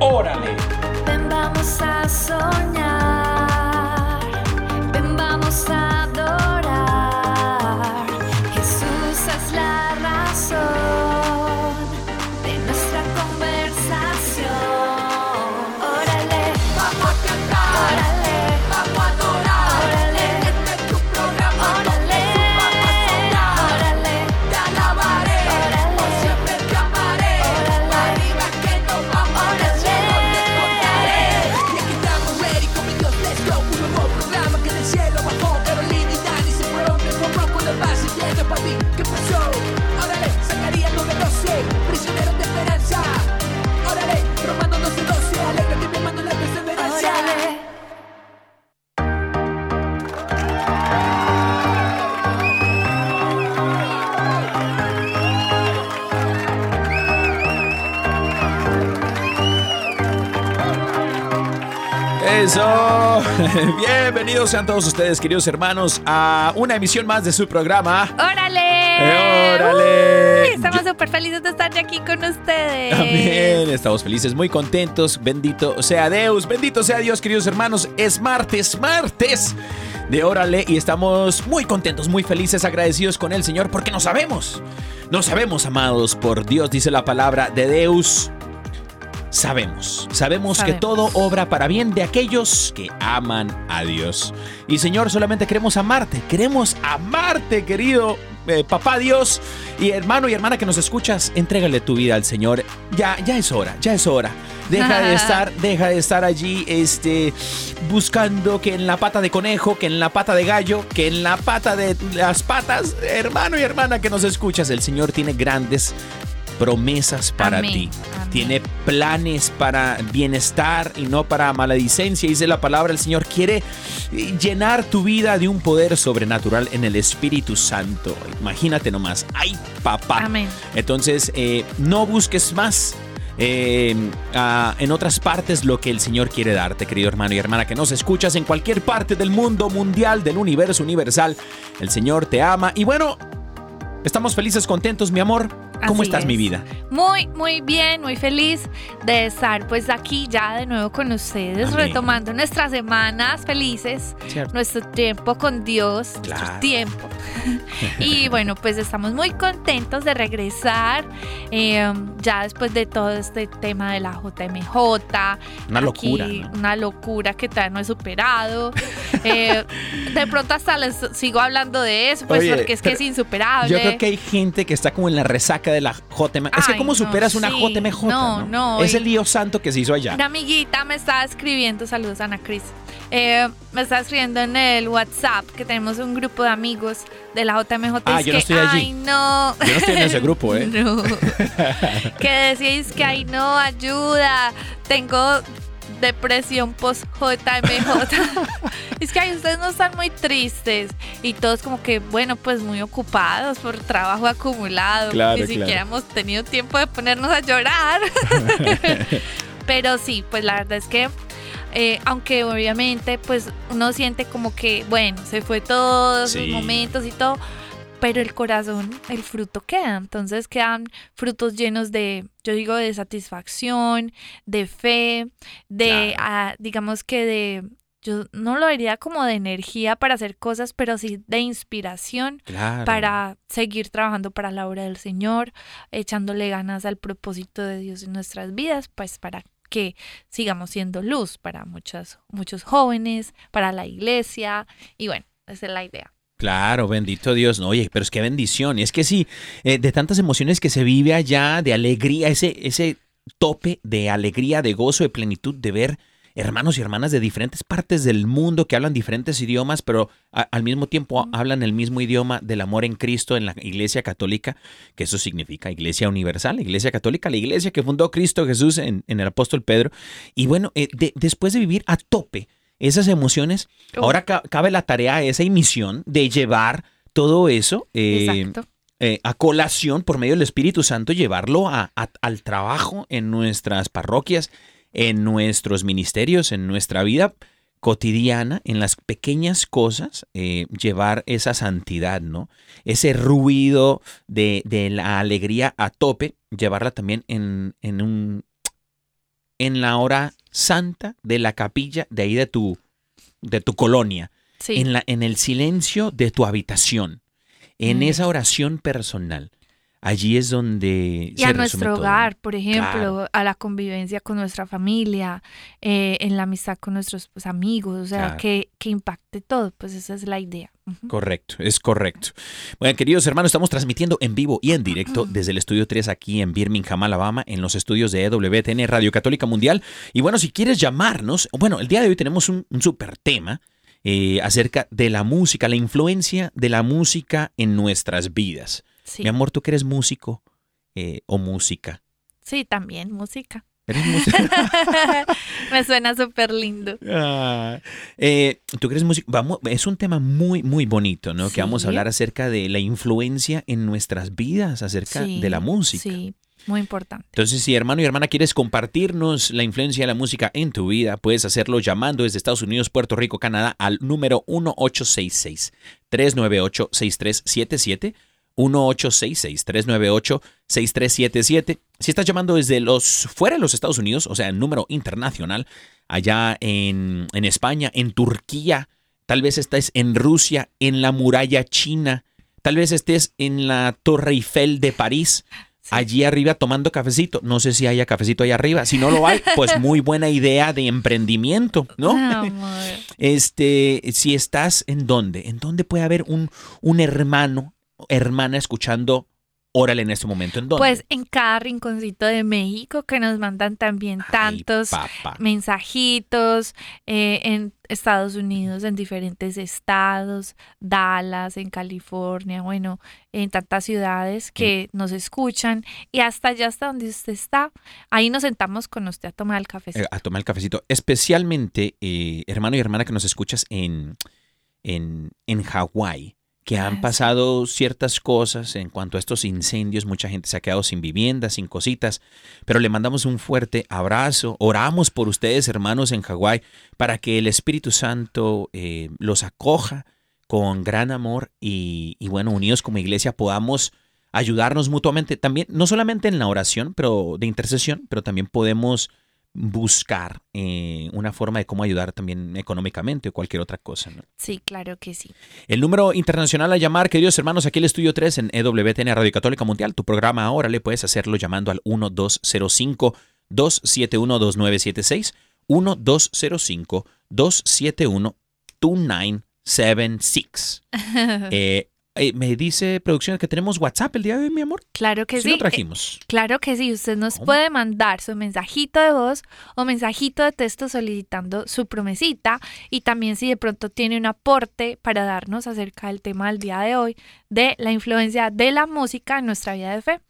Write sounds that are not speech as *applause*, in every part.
Órale. Ven, vamos a soñar. Ven, vamos a Eso. *laughs* Bienvenidos sean todos ustedes, queridos hermanos, a una emisión más de su programa. ¡Órale! Eh, órale. Uy, estamos súper felices de estar aquí con ustedes. Amén. Estamos felices, muy contentos. Bendito sea Dios, bendito sea Dios, queridos hermanos. Es martes, martes de Órale y estamos muy contentos, muy felices, agradecidos con el Señor porque no sabemos. No sabemos, amados por Dios, dice la palabra de Deus. Sabemos, sabemos que todo obra para bien de aquellos que aman a Dios. Y Señor, solamente queremos amarte, queremos amarte, querido eh, papá Dios. Y hermano y hermana que nos escuchas, entrégale tu vida al Señor. Ya, ya es hora, ya es hora. Deja de *laughs* estar, deja de estar allí, este, buscando que en la pata de conejo, que en la pata de gallo, que en la pata de las patas, hermano y hermana que nos escuchas, el Señor tiene grandes promesas para Amén, ti. amén. Tiene planes para bienestar y no para maledicencia. Dice la palabra, el Señor quiere eh, llenar tu vida de un poder sobrenatural en el Espíritu Santo. Imagínate nomás. ¡Ay, papá! Amén. Entonces, eh, no busques más. eh, ah, en otras partes lo que el Señor quiere darte, querido hermano y hermana, que nos escuchas en cualquier parte del mundo mundial, del universo universal. El Señor te ama. Y bueno, estamos felices, contentos, mi amor. ¿Cómo Así estás, mi es. vida? Muy, muy bien, muy feliz de estar pues aquí ya de nuevo con ustedes, Amén. retomando nuestras semanas felices, Cierto. nuestro tiempo con Dios, Claro. nuestro tiempo. *laughs* y bueno, pues estamos muy contentos de regresar eh, ya después de todo este tema de la JMJ. Una Aquí, locura, ¿no? Una locura que todavía no he superado. *laughs* Eh, de pronto hasta les sigo hablando de eso, pues Oye, porque es que es insuperable. Yo creo que hay gente que está como en la resaca de la JMJ. Es que ¿cómo no, superas una. JMJ? No, no, Es y- el lío santo que se hizo allá. Una amiguita me estaba escribiendo, saludos Ana Cris. eh, me estaba escribiendo en el WhatsApp que tenemos un grupo de amigos de la JMJ. Ah, yo que, no estoy allí. Ay, no. Yo no estoy en ese grupo, ¿eh? *laughs* No. *laughs* que decís que, ay, no, ayuda. Tengo depresión post JMJ. *laughs* es que ay, ustedes no están muy tristes. Y todos como que, bueno, pues muy ocupados por trabajo acumulado. Claro, Ni claro. siquiera hemos tenido tiempo de ponernos a llorar. *laughs* Pero sí, pues la verdad es que eh, aunque obviamente pues uno siente como que, bueno, se fue todos Sí. los momentos y todo, pero el corazón, el fruto queda. Entonces quedan frutos llenos de, yo digo, de satisfacción, de fe, de, Claro. ah, digamos que de, yo no lo diría como de energía para hacer cosas, pero sí de inspiración Claro. para seguir trabajando para la obra del Señor, echándole ganas al propósito de Dios en nuestras vidas, pues para que sigamos siendo luz para muchos, muchos jóvenes, para la iglesia, y bueno, esa es la idea. Claro, bendito Dios. No, oye, pero es que bendición. Es que sí, eh, de tantas emociones que se vive allá, de alegría, ese, ese tope de alegría, de gozo, de plenitud, de ver hermanos y hermanas de diferentes partes del mundo que hablan diferentes idiomas, pero a- al mismo tiempo hablan el mismo idioma del amor en Cristo en la Iglesia Católica, que eso significa Iglesia Universal, Iglesia Católica, la iglesia que fundó Cristo Jesús en, en el apóstol Pedro. Y bueno, eh, de- después de vivir a tope esas emociones, ahora ca- cabe la tarea, esa misión de llevar todo eso eh, eh, a colación por medio del Espíritu Santo, llevarlo a- a- al trabajo en nuestras parroquias, en nuestros ministerios, en nuestra vida cotidiana, en las pequeñas cosas, eh, llevar esa santidad, ¿no? Ese ruido de, de la alegría a tope, llevarla también en, en un en la hora santa de la capilla de ahí de tu de tu colonia Sí. en, la, en el silencio de tu habitación, en Mm. esa oración personal. Allí es donde Y a se nuestro hogar, por ejemplo, Claro. a la convivencia con nuestra familia, eh, en la amistad con nuestros pues, amigos, o sea, Claro. que, que impacte todo, pues esa es la idea. Correcto, es correcto. Bueno, queridos hermanos, estamos transmitiendo en vivo y en directo desde el estudio 3 aquí en Birmingham, Alabama, en los estudios de EWTN Radio Católica Mundial. Y bueno, si quieres llamarnos, bueno, el día de hoy tenemos un, un super tema eh, acerca de la música, la influencia de la música en nuestras vidas. Sí. Mi amor, tú que eres músico eh, o música. sí, también música. ¿Eres músico? *laughs* Me suena súper lindo. Ah, eh, ¿Tú crees música? Vamos, es un tema muy, muy bonito, ¿no? Que vamos a hablar acerca de la influencia en nuestras vidas, acerca Sí, de la música. Sí, muy importante. Entonces, si hermano y hermana quieres compartirnos la influencia de la música en tu vida, puedes hacerlo llamando desde Estados Unidos, Puerto Rico, Canadá al número 1866-398-6377. 1866-398-6377. Si estás llamando desde los fuera de los Estados Unidos, o sea, el número internacional, allá en, en España, en Turquía, tal vez estés en Rusia, en la muralla china, tal vez estés en la Torre Eiffel de París, Sí. allí arriba tomando cafecito. No sé si haya cafecito allá arriba. Si no lo hay, pues muy buena idea de emprendimiento, ¿no? *laughs* Amor. Este, si estás en dónde, en dónde puede haber un, un hermano, hermana escuchando Órale en este momento, ¿en dónde? Pues en cada rinconcito de México que nos mandan también tantos mensajitos eh, en Estados Unidos, en diferentes estados, Dallas, en California, bueno, en tantas ciudades que Mm. nos escuchan y hasta allá hasta donde usted está, ahí nos sentamos con usted a tomar el cafecito. Eh, a tomar el cafecito. Especialmente, eh, hermano y hermana que nos escuchas en, en, en Hawái, que han pasado ciertas cosas en cuanto a estos incendios. Mucha gente se ha quedado sin vivienda, sin cositas. Pero le mandamos un fuerte abrazo. Oramos por ustedes, hermanos en Hawái, para que el Espíritu Santo eh, los acoja con gran amor y, y bueno, unidos como iglesia podamos ayudarnos mutuamente también, no solamente en la oración, pero de intercesión, pero también podemos buscar eh, una forma de cómo ayudar también económicamente o cualquier otra cosa. ¿no? Sí, claro que sí. El número internacional a llamar, queridos hermanos, aquí el estudio 3 en EWTN Radio Católica Mundial. Tu programa ahora le puedes hacerlo llamando al 1205 271 2976 1205 271 2976. Eh, eh, me dice producción que tenemos WhatsApp el día de hoy, mi amor. Claro que Sí sí. lo trajimos. Eh, Claro que sí, usted nos puede mandar su mensajito de voz o mensajito de texto solicitando su promesita y también si de pronto tiene un aporte para darnos acerca del tema del día de hoy de la influencia de la música en nuestra vida de fe.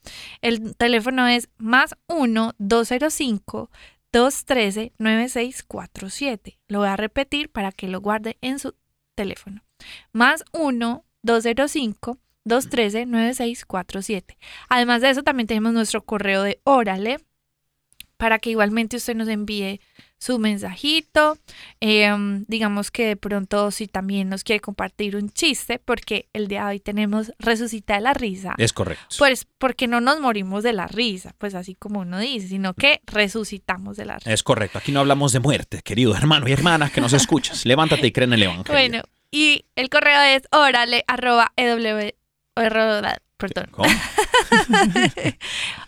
El teléfono es más 1-205. 213-9647. Lo voy a repetir para que lo guarde en su teléfono. Más 1-205-213-9647. Además de eso, también tenemos nuestro correo de Órale para que igualmente usted nos envíe su mensajito. Eh, digamos que de pronto si también nos quiere compartir un chiste, porque el día de hoy tenemos Resucita de la Risa. Es correcto. Pues porque no nos morimos de la risa, pues así como uno dice, sino que resucitamos de la risa. Es correcto. Aquí no hablamos de muerte, querido hermano y hermana que nos escuchas. *laughs* Levántate y cree en el Evangelio. Bueno, y el correo es órale arroba ew, perdón, ¿Cómo? *laughs*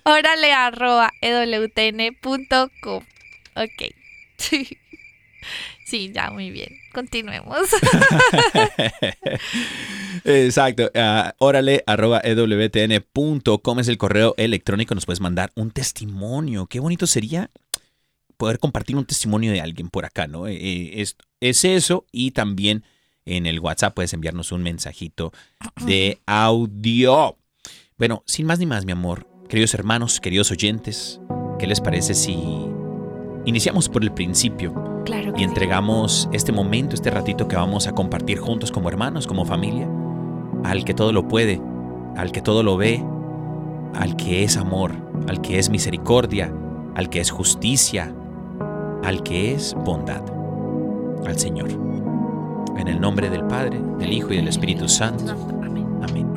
órale arroba ewtn.com. Ok. Sí, ya muy bien. Continuemos. *laughs* Exacto. ah, órale, arroba ewtn.com es el correo electrónico. Nos puedes mandar un testimonio. Qué bonito sería poder compartir un testimonio de alguien por acá, ¿no? Eh, eh, es, es eso y también en el WhatsApp puedes enviarnos un mensajito de audio. Bueno, sin más ni más, mi amor, queridos hermanos, queridos oyentes, ¿qué les parece si iniciamos por el principio? Claro y sí. entregamos este momento, este ratito que vamos a compartir juntos como hermanos, como familia, al que todo lo puede, al que todo lo ve, al que es amor, al que es misericordia, al que es justicia, al que es bondad, al Señor. En el nombre del Padre, del Hijo y del Espíritu Santo. Amén. Amén.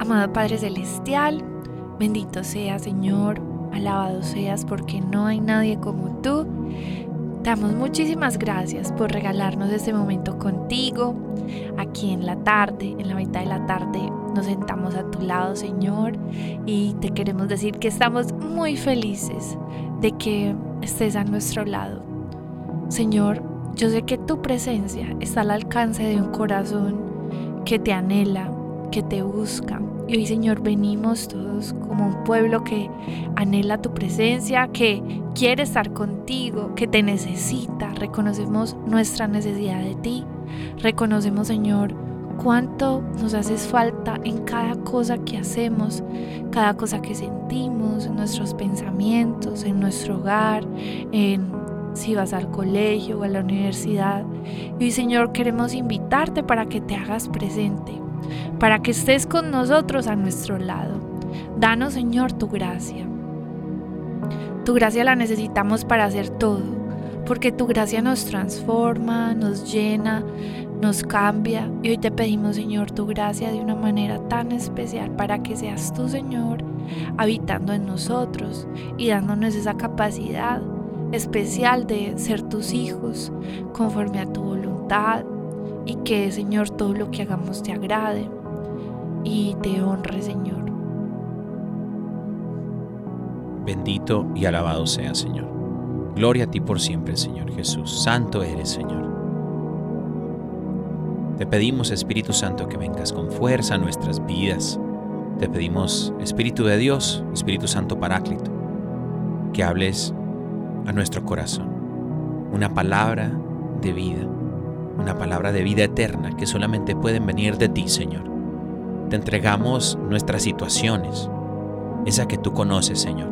Amado Padre Celestial, bendito sea Señor, alabado seas porque no hay nadie como tú. Damos muchísimas gracias por regalarnos este momento contigo. Aquí en la tarde, en la mitad de la tarde, nos sentamos a tu lado, Señor, y te queremos decir que estamos muy felices de que estés a nuestro lado. Señor, yo sé que tu presencia está al alcance de un corazón que te anhela, que te busca. Y hoy, Señor, venimos todos como un pueblo que anhela tu presencia, que quiere estar contigo, que te necesita. Reconocemos nuestra necesidad de ti. Reconocemos, Señor, cuánto nos haces falta en cada cosa que hacemos, cada cosa que sentimos, en nuestros pensamientos, en nuestro hogar, en si vas al colegio o a la universidad. Y hoy, Señor, queremos invitarte para que te hagas presente, para que estés con nosotros a nuestro lado. Danos, Señor, tu gracia. Tu gracia la necesitamos para hacer todo, porque tu gracia nos transforma, nos llena, nos cambia. Y hoy te pedimos, Señor, tu gracia de una manera tan especial para que seas tú, Señor, habitando en nosotros y dándonos esa capacidad especial de ser tus hijos conforme a tu voluntad y que Señor todo lo que hagamos te agrade y te honre Señor. Bendito y alabado sea, Señor. Gloria a ti por siempre, Señor Jesús. Santo eres, Señor. Te pedimos, Espíritu Santo, que vengas con fuerza a nuestras vidas. Te pedimos, Espíritu de Dios, Espíritu Santo Paráclito, que hables a nuestro corazón. Una palabra de vida, una palabra de vida eterna que solamente pueden venir de ti, Señor. Te entregamos nuestras situaciones, esa que tú conoces, Señor.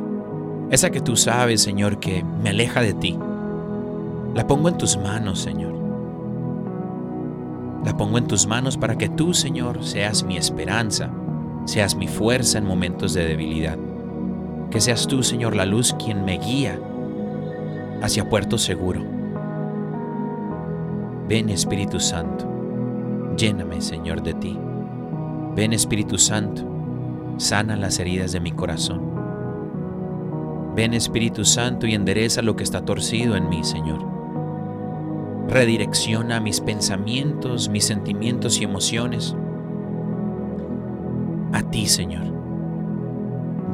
Esa que tú sabes, Señor, que me aleja de ti. La pongo en tus manos, Señor. La pongo en tus manos para que tú, Señor, seas mi esperanza, seas mi fuerza en momentos de debilidad. Que seas tú, Señor, la luz quien me guía hacia puerto seguro. Ven Espíritu Santo, lléname Señor de ti. Ven Espíritu Santo, sana las heridas de mi corazón. Ven Espíritu Santo y endereza lo que está torcido en mí, Señor. Redirecciona mis pensamientos, mis sentimientos y emociones a ti, Señor.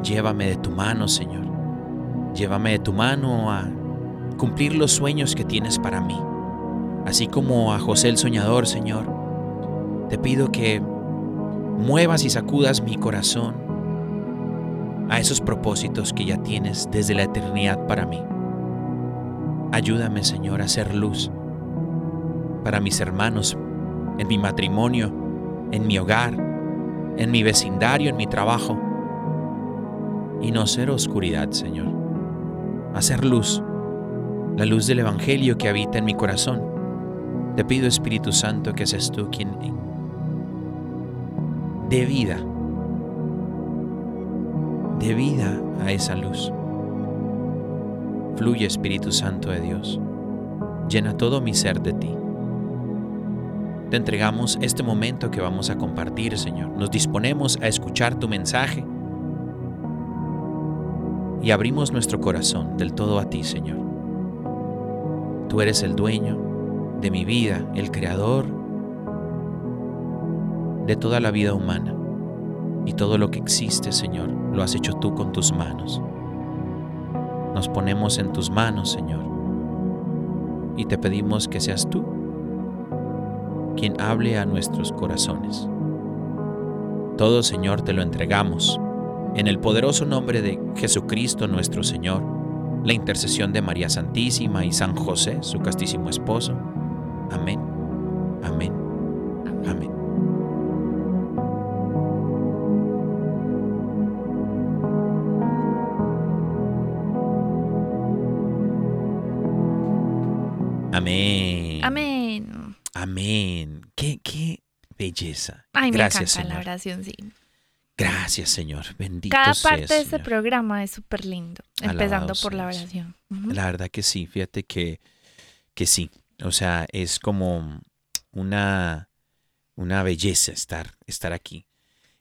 Llévame de tu mano, Señor. Llévame de tu mano a cumplir los sueños que tienes para mí. Así como a José el soñador, Señor, te pido que muevas y sacudas mi corazón a esos propósitos que ya tienes desde la eternidad para mí. Ayúdame, Señor, a ser luz para mis hermanos, en mi matrimonio, en mi hogar, en mi vecindario, en mi trabajo. Y no ser oscuridad, Señor. Hacer luz, la luz del Evangelio que habita en mi corazón. Te pido, Espíritu Santo, que seas tú quien dé vida, dé vida a esa luz. Fluye, Espíritu Santo de Dios. Llena todo mi ser de ti. Te entregamos este momento que vamos a compartir, Señor. Nos disponemos a escuchar tu mensaje y abrimos nuestro corazón del todo a ti, Señor. Tú eres el dueño de mi vida, el creador de toda la vida humana. Y todo lo que existe, Señor, lo has hecho tú con tus manos. Nos ponemos en tus manos, Señor. Y te pedimos que seas tú quien hable a nuestros corazones. Todo, Señor, te lo entregamos en el poderoso nombre de Jesucristo nuestro Señor, la intercesión de María Santísima y San José, su castísimo esposo. Amén. Amén. Amén. Amén. Amén. Amén. Qué, qué belleza. Ay, me Gracias, encanta la oración, sí. Gracias, Señor. Bendito Cada seas, parte de este Señor. programa es súper lindo, Alabado empezando por la oración. La verdad que sí, fíjate que, que sí. O sea, es como una, una belleza estar, estar aquí.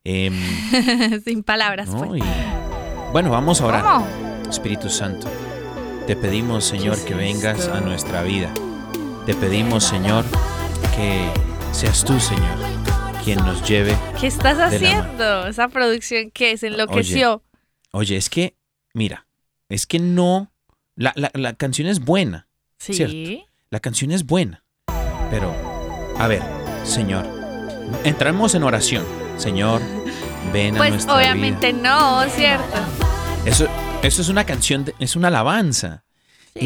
Em, *laughs* Sin palabras, ¿no? pues. Y, bueno, vamos a orar. ¿Cómo? Espíritu Santo, te pedimos, Señor, ¿Qué que vengas esto? a nuestra vida. Te pedimos, Señor, que seas tú, Señor, quien nos lleve. ¿Qué estás haciendo? Esa producción que se enloqueció. Oye, es que, mira, es que no. La, la- la canción es buena. Sí. cierto. La canción es buena. Pero, a ver, Señor, entramos en oración. Señor, ven a Pues nuestra obviamente no, ¿cierto? Eso, eso es una canción, de- es una alabanza. Sí.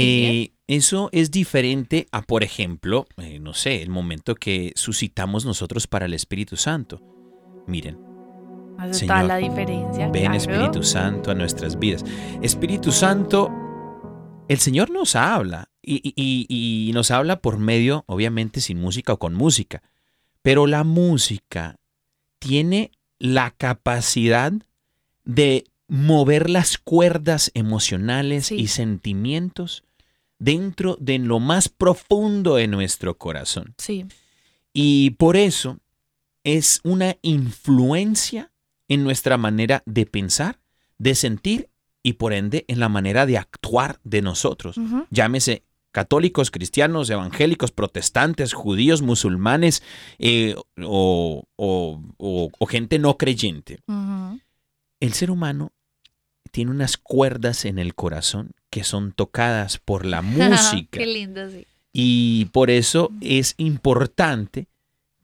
Eh, eso es diferente a, por ejemplo, eh, no sé, el momento que suscitamos nosotros para el Espíritu Santo. Miren, Hace Señor, toda la diferencia. ven claro. Espíritu Santo a nuestras vidas. Espíritu Santo, el Señor nos habla y, y- y- nos habla por medio, obviamente, sin música o con música. Pero la música tiene la capacidad de mover las cuerdas emocionales Sí. y sentimientos dentro de lo más profundo de nuestro corazón. Sí. Y por eso es una influencia en nuestra manera de pensar, de sentir y por ende en la manera de actuar de nosotros. Llámese católicos, cristianos, evangélicos, protestantes, judíos, musulmanes eh, o, o- o- o gente no creyente. El ser humano tiene unas cuerdas en el corazón que son tocadas por la *laughs* música. Qué lindo, sí. Y por eso es importante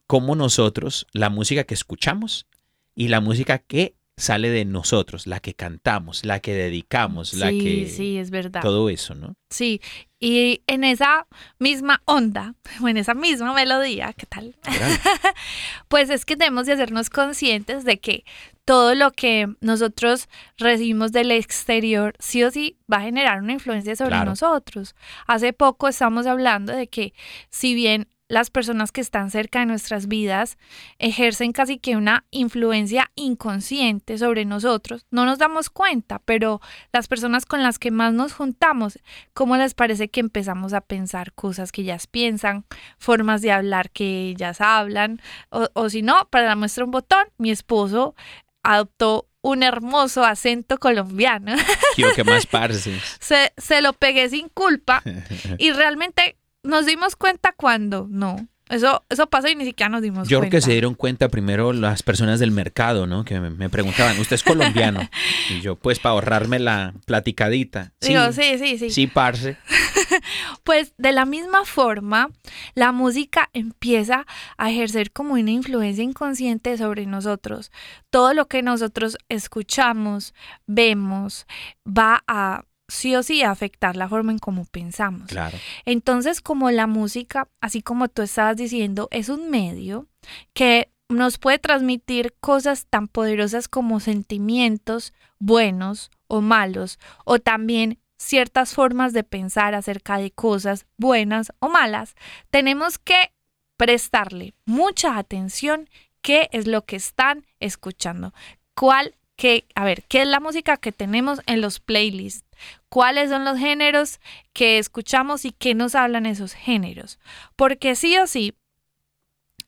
cómo nosotros, la música que escuchamos y la música que sale de nosotros, la que cantamos, la que dedicamos, la que... sí, es verdad. Todo eso, ¿no? Sí, y en esa misma onda, o en esa misma melodía, ¿qué tal? *laughs* Pues es que debemos de hacernos conscientes de que todo lo que nosotros recibimos del exterior sí o sí va a generar una influencia sobre Claro. nosotros. Hace poco estamos hablando de que si bien las personas que están cerca de nuestras vidas ejercen casi que una influencia inconsciente sobre nosotros, no nos damos cuenta, pero las personas con las que más nos juntamos, ¿cómo les parece que empezamos a pensar cosas que ellas piensan, formas de hablar que ellas hablan? O, o si no, para la muestra un botón, mi esposo adoptó un hermoso acento colombiano. Quiero que más *laughs* parces. se, se lo pegué sin culpa *laughs* y realmente nos dimos cuenta cuando no. Eso, eso pasó y ni siquiera nos dimos Yo creo cuenta. que se dieron cuenta primero las personas del mercado, ¿no? Que me, me preguntaban, ¿usted es colombiano? *laughs* Y yo, pues, para ahorrarme la platicadita. Sí, Digo, sí, sí, sí. sí, parce. *laughs* Pues de la misma forma, la música empieza a ejercer como una influencia inconsciente sobre nosotros. Todo lo que nosotros escuchamos, vemos, va a sí o sí a afectar la forma en cómo pensamos. Claro. Entonces, como la música, así como tú estabas diciendo, es un medio que nos puede transmitir cosas tan poderosas como sentimientos buenos o malos, o también ciertas formas de pensar acerca de cosas buenas o malas, tenemos que prestarle mucha atención qué es lo que están escuchando. ¿Cuál que, a ver, qué es la música que tenemos en los playlists? ¿Cuáles son los géneros que escuchamos y qué nos hablan esos géneros? Porque sí o sí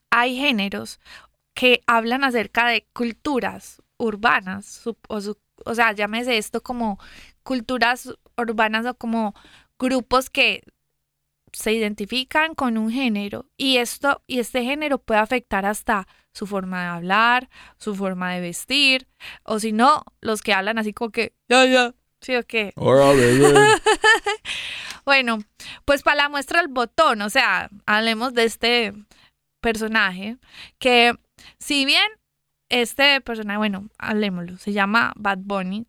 hay géneros que hablan acerca de culturas urbanas, o, o sea, llámese esto como culturas urbanas o como grupos que se identifican con un género y esto y este género puede afectar hasta su forma de hablar, su forma de vestir, o si no, los que hablan así como que ya ya, sí o qué. *laughs* Bueno, pues para la muestra el botón, o sea, hablemos de este personaje que si bien este personaje, bueno, hablemoslo, se llama Bad Bunny,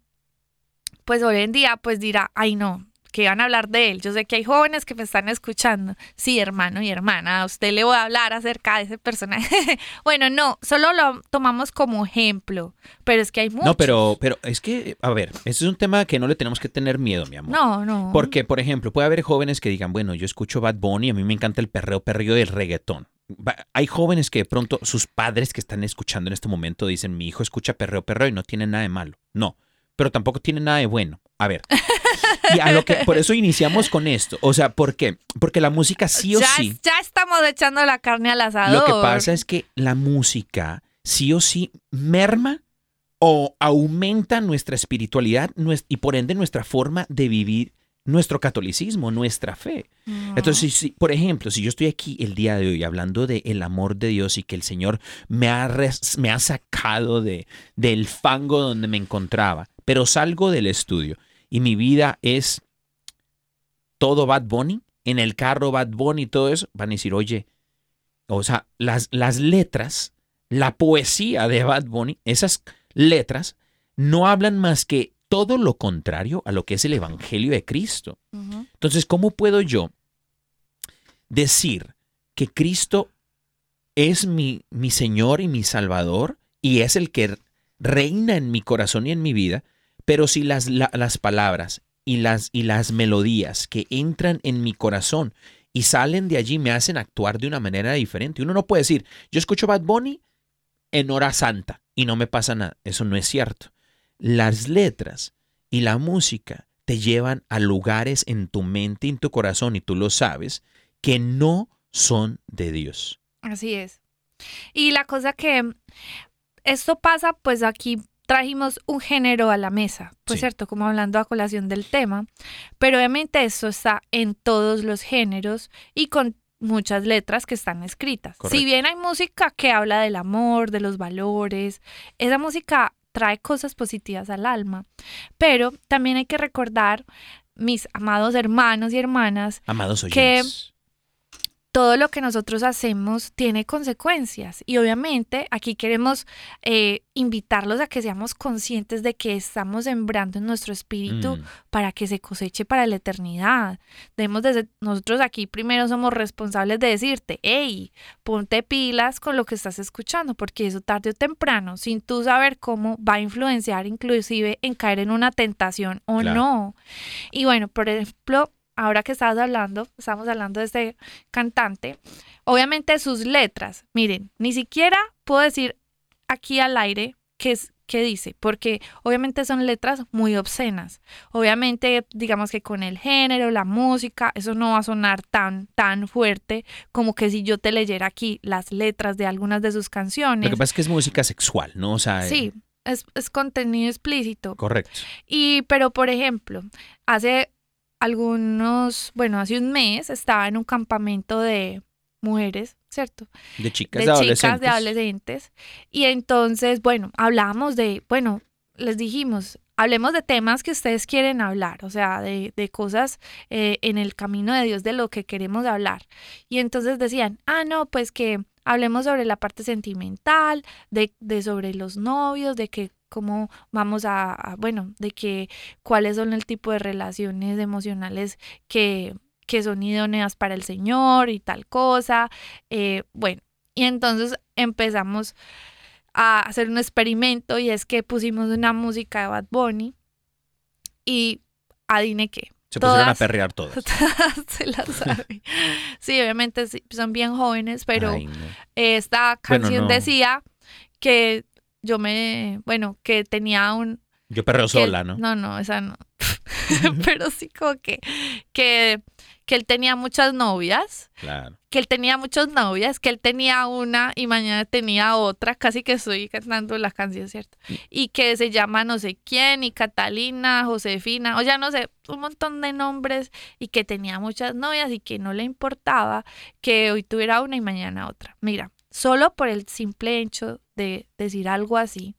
pues hoy en día pues dirá, ay no, que van a hablar de él. Yo sé que hay jóvenes que me están escuchando. Sí, hermano y hermana, a usted le voy a hablar acerca de ese personaje. *laughs* bueno, no, solo lo tomamos como ejemplo, pero es que hay muchos. No, pero, pero es que, a ver, ese es un tema que no le tenemos que tener miedo, mi amor. No, no. Porque, por ejemplo, puede haber jóvenes que digan, bueno, yo escucho Bad Bunny, a mí me encanta el perreo perreo del reggaetón. Hay jóvenes que de pronto sus padres que están escuchando en este momento dicen, mi hijo escucha perreo perreo y no tiene nada de malo. No, pero tampoco tiene nada de bueno. A ver. *laughs* Y a lo que, por eso iniciamos con esto. O sea, ¿por qué? Porque la música sí o ya, sí. ya estamos echando la carne al asador. Lo que pasa es que la música sí o sí merma o aumenta nuestra espiritualidad y por ende nuestra forma de vivir nuestro catolicismo, nuestra fe. No. Entonces, si- por ejemplo, si yo estoy aquí el día de hoy hablando del el amor de Dios y que el Señor me ha, res- me ha sacado de, del fango donde me encontraba, pero salgo del estudio y mi vida es todo Bad Bunny, en el carro Bad Bunny y todo eso, van a decir, oye, o sea, las, las letras, la poesía de Bad Bunny, esas letras no hablan más que todo lo contrario a lo que es el Evangelio de Cristo. Entonces, ¿cómo puedo yo decir que Cristo es mi, mi Señor y mi Salvador y es el que reina en mi corazón y en mi vida? Pero si las, la- las palabras y las, y las melodías que entran en mi corazón y salen de allí me hacen actuar de una manera diferente. Uno no puede decir, yo escucho Bad Bunny en hora santa y no me pasa nada. Eso no es cierto. Las letras y la música te llevan a lugares en tu mente y en tu corazón, y tú lo sabes, que no son de Dios. Así es. Y la cosa que esto pasa, pues aquí trajimos un género a la mesa, pues Sí. cierto, como hablando a colación del tema, pero obviamente esto está en todos los géneros y con muchas letras que están escritas. Correcto. Si bien hay música que habla del amor, de los valores, esa música trae cosas positivas al alma, pero también hay que recordar, mis amados hermanos y hermanas, Amados Que-. Todo lo que nosotros hacemos tiene consecuencias y obviamente aquí queremos eh, invitarlos a que seamos conscientes de que estamos sembrando en nuestro espíritu Mm, para que se coseche para la eternidad. Debemos de, nosotros aquí primero somos responsables de decirte, hey, ponte pilas con lo que estás escuchando, porque eso tarde o temprano, sin tú saber cómo, va a influenciar inclusive en caer en una tentación o Claro. no. Y bueno, por ejemplo, ahora que estabas hablando, estamos hablando de este cantante, obviamente sus letras, miren, ni siquiera puedo decir aquí al aire qué es qué dice, porque obviamente son letras muy obscenas. Obviamente, digamos que con el género, la música, eso no va a sonar tan tan fuerte como que si yo te leyera aquí las letras de algunas de sus canciones. Lo que pasa es que es música sexual, ¿no? O sea, eh, Sí, es, es contenido explícito. correcto. Y, pero por ejemplo, hace algunos, bueno, hace un mes estaba en un campamento de mujeres, ¿cierto? De chicas, de de, adolescentes. chicas, de adolescentes. Y entonces, bueno, hablábamos de, bueno, les dijimos, hablemos de temas que ustedes quieren hablar, o sea, de, de cosas eh, en el camino de Dios, de lo que queremos hablar. Y entonces decían, ah, no, pues que hablemos sobre la parte sentimental, de, de sobre los novios, de que cómo vamos a, a, bueno, de que cuáles son el tipo de relaciones emocionales que, que son idóneas para el Señor y tal cosa. Eh, bueno, y entonces empezamos a hacer un experimento y es que pusimos una música de Bad Bunny y adivine qué. Se pusieron a perrear *laughs* todas. Se la *laughs* sabe. Sí, obviamente sí, son bien jóvenes, pero Ay, no. esta Bueno, canción no. decía que yo me, bueno, que tenía un... Yo perreo que sola, ¿no? No, no, esa no. *laughs* *laughs* pero sí como que, que, que él tenía muchas novias Claro. que él tenía muchas novias, que él tenía una y mañana tenía otra, casi que estoy cantando la canción, ¿cierto? Y que se llama no sé quién, y Catalina, Josefina, o ya no sé, un montón de nombres, y que tenía muchas novias y que no le importaba que hoy tuviera una y mañana otra. Mira, solo por el simple hecho de decir algo así,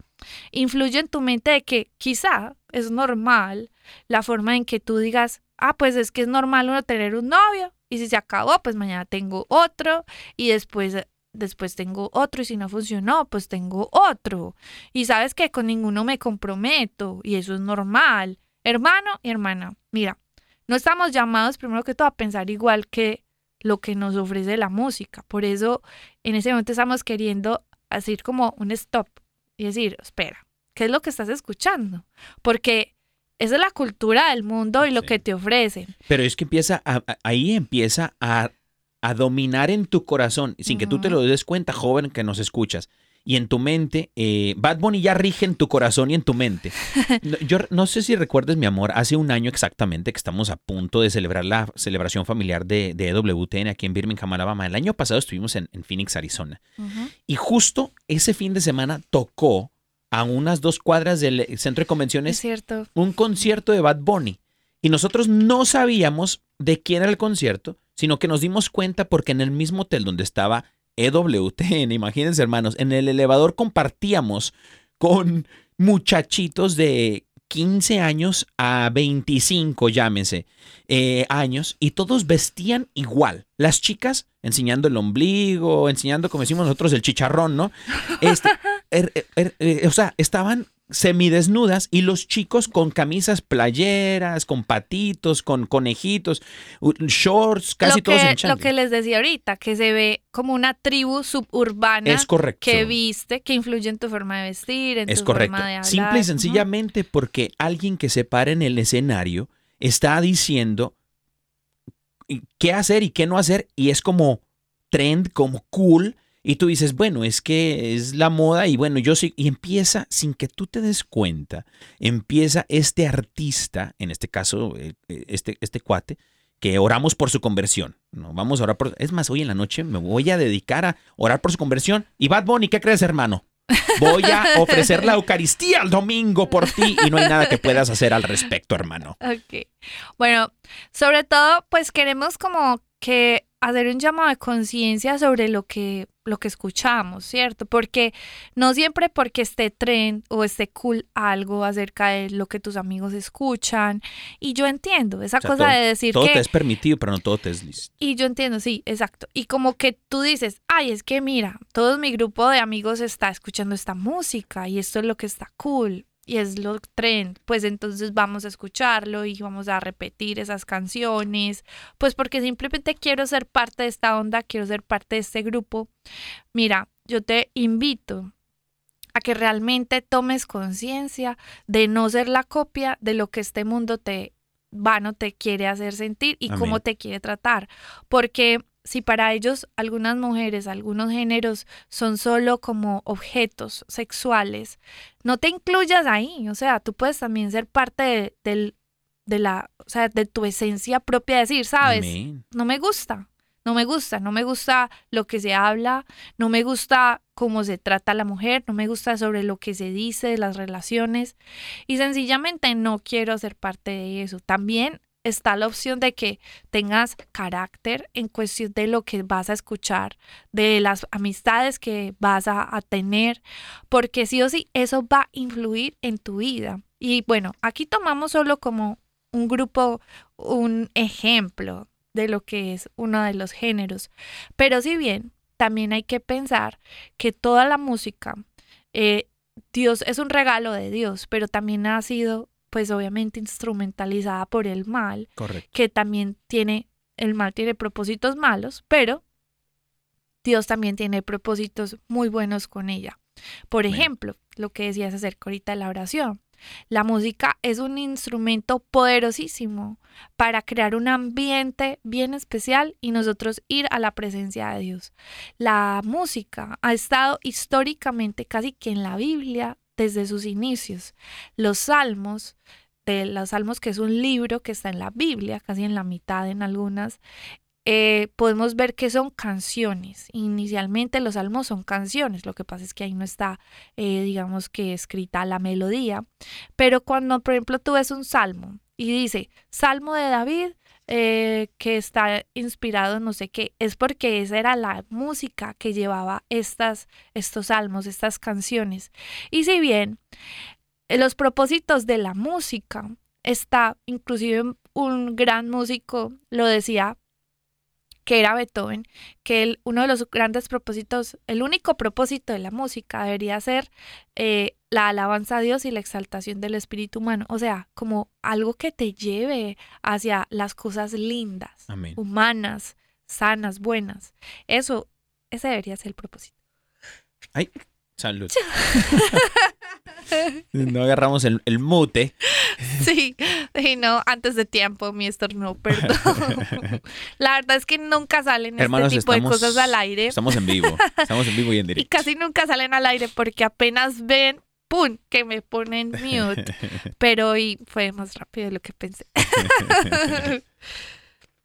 influye en tu mente de que quizá es normal la forma en que tú digas, ah, pues es que es normal uno tener un novio y si se acabó, pues mañana tengo otro y después después tengo otro y si no funcionó, pues tengo otro. Y sabes que con ninguno me comprometo y eso es normal. Hermano y hermana, mira, no estamos llamados primero que todo a pensar igual que lo que nos ofrece la música. Por eso en ese momento estamos queriendo hacer como un stop y decir, espera, ¿qué es lo que estás escuchando? Porque esa es la cultura del mundo y lo Sí. que te ofrecen. Pero es que empieza a- a- ahí empieza a, a dominar en tu corazón, sin que tú te lo des cuenta, joven que nos escuchas. Y en tu mente, eh, Bad Bunny ya rige en tu corazón y en tu mente. *laughs* No, Yo no sé si recuerdes, mi amor, hace un año exactamente que estamos a punto de celebrar la celebración familiar de, de EWTN aquí en Birmingham, Alabama. El año pasado estuvimos en, en Phoenix, Arizona. Y justo ese fin de semana tocó a unas dos cuadras del centro de Es convenciones cierto. un concierto de Bad Bunny. Y nosotros no sabíamos de quién era el concierto, sino que nos dimos cuenta porque en el mismo hotel donde estaba EWTN, imagínense hermanos, en el elevador compartíamos con muchachitos de 15 años a 25, llámese, eh, años, y todos vestían igual. Las chicas enseñando el ombligo, enseñando, como decimos nosotros, el chicharrón, ¿no? Este, er- er- er- eh, o sea, estaban semidesnudas y los chicos con camisas playeras, con patitos, con conejitos, shorts, casi lo, todos en que, lo chándal. que les decía ahorita, que se ve como una tribu suburbana Es correcto. que viste, que influye en tu forma de vestir, en Es tu correcto. forma de hablar. Simple y sencillamente porque alguien que se para en el escenario está diciendo qué hacer y qué no hacer y es como trend, como cool. Y tú dices, bueno, es que es la moda y bueno, yo sí. Y empieza, sin que tú te des cuenta, empieza este artista, en este caso, eh, eh, este, este cuate, que oramos por su conversión. ¿no? Vamos a orar por... Es más, hoy en la noche me voy a dedicar a orar por su conversión. Y Bad Bunny, ¿qué crees, hermano? Voy a ofrecer la Eucaristía el domingo por ti y no hay nada que puedas hacer al respecto, hermano. Ok. Bueno, sobre todo, pues queremos como que hacer un llamado de conciencia sobre lo que, lo que escuchamos, ¿cierto? Porque no siempre porque esté trend o esté cool algo acerca de lo que tus amigos escuchan. Y yo entiendo esa O sea, cosa todo- de decir Todo que... te es permitido, pero no todo te es listo. Y yo entiendo, sí, exacto. Y como que tú dices, ay, es que mira, todo mi grupo de amigos está escuchando esta música y esto es lo que está cool y es lo trend, pues entonces vamos a escucharlo y vamos a repetir esas canciones, pues porque simplemente quiero ser parte de esta onda, quiero ser parte de este grupo. Mira, yo te invito a que realmente tomes conciencia de no ser la copia de lo que este mundo te vano te quiere hacer sentir y Amén. cómo te quiere tratar. Porque si para ellos algunas mujeres, algunos géneros son solo como objetos sexuales, no te incluyas ahí. O sea, tú puedes también ser parte de, del- de la, o sea, de tu esencia propia, decir, sabes, Amén. no me gusta, no me gusta, no me gusta lo que se habla, no me gusta cómo se trata a la mujer, no me gusta sobre lo que se dice de las relaciones y sencillamente no quiero ser parte de eso. También está la opción de que tengas carácter en cuestión de lo que vas a escuchar, de las amistades que vas a, tener, porque sí o sí eso va a influir en tu vida. Y bueno, aquí tomamos solo como un grupo, un ejemplo de lo que es uno de los géneros. Pero si bien también hay que pensar que toda la música, eh, Dios es un regalo de Dios, pero también ha sido, pues obviamente, instrumentalizada por el mal, Correcto. que también tiene, el mal tiene propósitos malos, pero Dios también tiene propósitos muy buenos con ella. Por ejemplo, lo que decías acerca ahorita de la oración. La música es un instrumento poderosísimo para crear un ambiente bien especial y nosotros ir a la presencia de Dios. La música ha estado históricamente casi que en la Biblia desde sus inicios. Los salmos, de los salmos que es un libro que está en la Biblia, casi en la mitad en algunas, eh, podemos ver que son canciones. Inicialmente los salmos son canciones, lo que pasa es que ahí no está, eh, digamos que escrita la melodía, pero cuando, por ejemplo, tú ves un salmo y dice, Salmo de David, eh, que está inspirado no sé qué, es porque esa era la música que llevaba estas, estos salmos, estas canciones. Y si bien eh, los propósitos de la música está, inclusive un gran músico lo decía, que era Beethoven, que el- uno de los grandes propósitos, el único propósito de la música debería ser eh, la alabanza a Dios y la exaltación del espíritu humano. O sea, como algo que te lleve hacia las cosas lindas, Amén. humanas, sanas, buenas. Eso, ese debería ser el propósito. Ay, salud. *laughs* no agarramos el, el mute. Sí, y no, antes de tiempo, mi estornudo, perdón. *laughs* La verdad es que nunca salen Hermanos, este tipo estamos, de cosas al aire. Estamos en vivo. Estamos en vivo y en *laughs* Y directo. casi nunca salen al aire porque apenas ven, ¡pum!, que me ponen mute. Pero hoy fue más rápido de lo que pensé.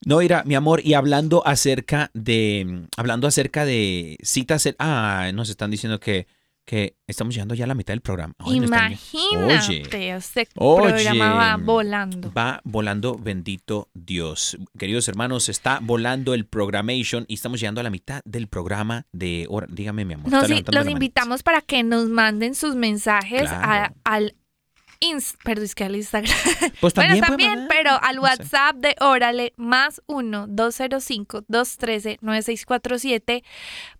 No, mira, mi amor, y hablando acerca de, hablando acerca de citas, ah, nos están diciendo que, que estamos llegando ya a la mitad del programa. Ay, Imagínate, este Oye. programa va volando. Va volando, bendito Dios. Queridos hermanos, está volando el programation y estamos llegando a la mitad del programa de hora. Dígame, mi amor. Levantando los manita. invitamos para que nos manden sus mensajes Claro. a- al ins- perdón, es que al Instagram. *laughs* Pues también, bueno, también, pero al No. WhatsApp de Órale más 1-205-213-9647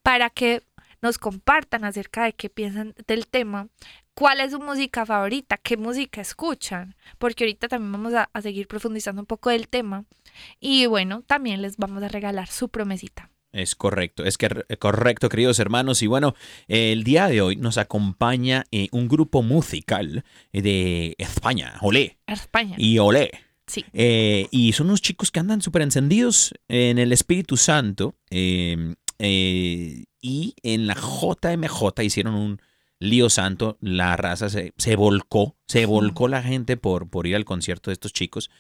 para que nos compartan acerca de qué piensan del tema. ¿Cuál es su música favorita? ¿Qué música escuchan? Porque ahorita también vamos a, a seguir profundizando un poco del tema. Y bueno, también les vamos a regalar su promesita. Es correcto, es que correcto, queridos hermanos. Y bueno, eh, el día de hoy nos acompaña eh, un grupo musical eh, de España, Olé España. y Olé. Sí. Eh, y son unos chicos que andan súper encendidos en el Espíritu Santo. eh, eh, y en la JMJ hicieron un lío santo. La raza se, se volcó, se volcó la gente por, por ir al concierto de estos chicos.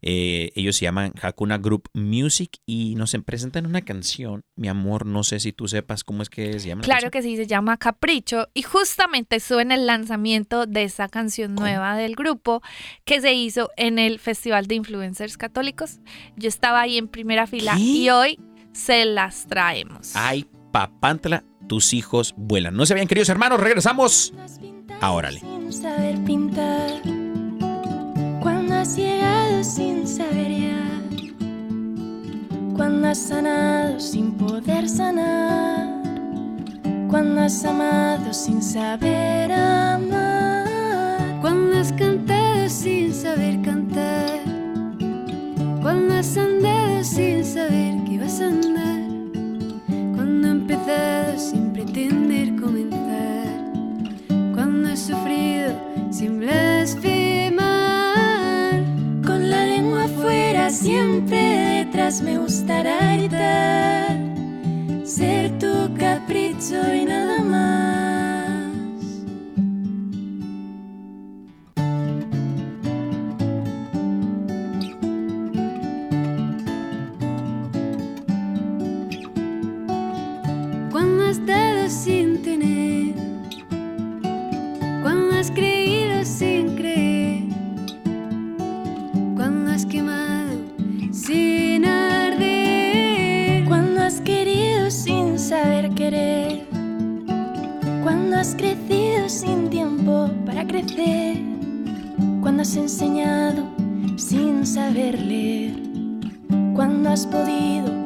Eh, ellos se llaman Hakuna Group Music y nos presentan una canción. Mi amor, no sé si tú sepas cómo es que se llama. la Claro que sí, se llama Capricho y justamente estuvo en el lanzamiento de esa canción ¿Cómo? nueva del grupo que se hizo en el Festival de Influencers Católicos. Yo estaba ahí en primera fila ¿Qué? y hoy se las traemos. Ay, papántala, tus hijos vuelan. No se habían, queridos hermanos, regresamos. Órale. Sin saber pintar. Cuando has llegado sin saber ya. Cuando has sanado sin poder sanar. Cuando has amado sin saber amar. Cuando has cantado sin saber cantar. Cuando has andado sin saber que vas a andar. Cuando he empezado sin pretender comenzar. Cuando he sufrido sin blasfemar. Con la lengua afuera, siempre detrás me gustará gritar. Ser tu capricho y nada más. Sin tener. Cuando has creído sin creer. Cuando has quemado sin arder. Cuando has querido sin saber querer. Cuando has crecido sin tiempo para crecer. Cuando has enseñado sin saber leer. Cuando has podido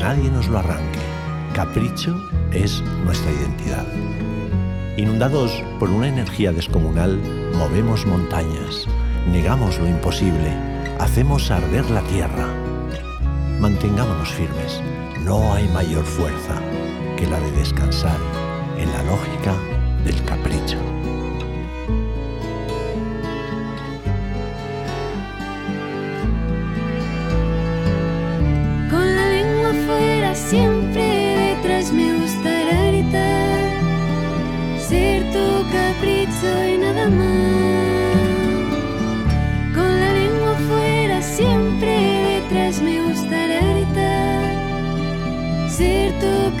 nadie nos lo arranque. Capricho es nuestra identidad. Inundados por una energía descomunal, movemos montañas, negamos lo imposible, hacemos arder la tierra. Mantengámonos firmes. No hay mayor fuerza que la de descansar en la lógica del capricho.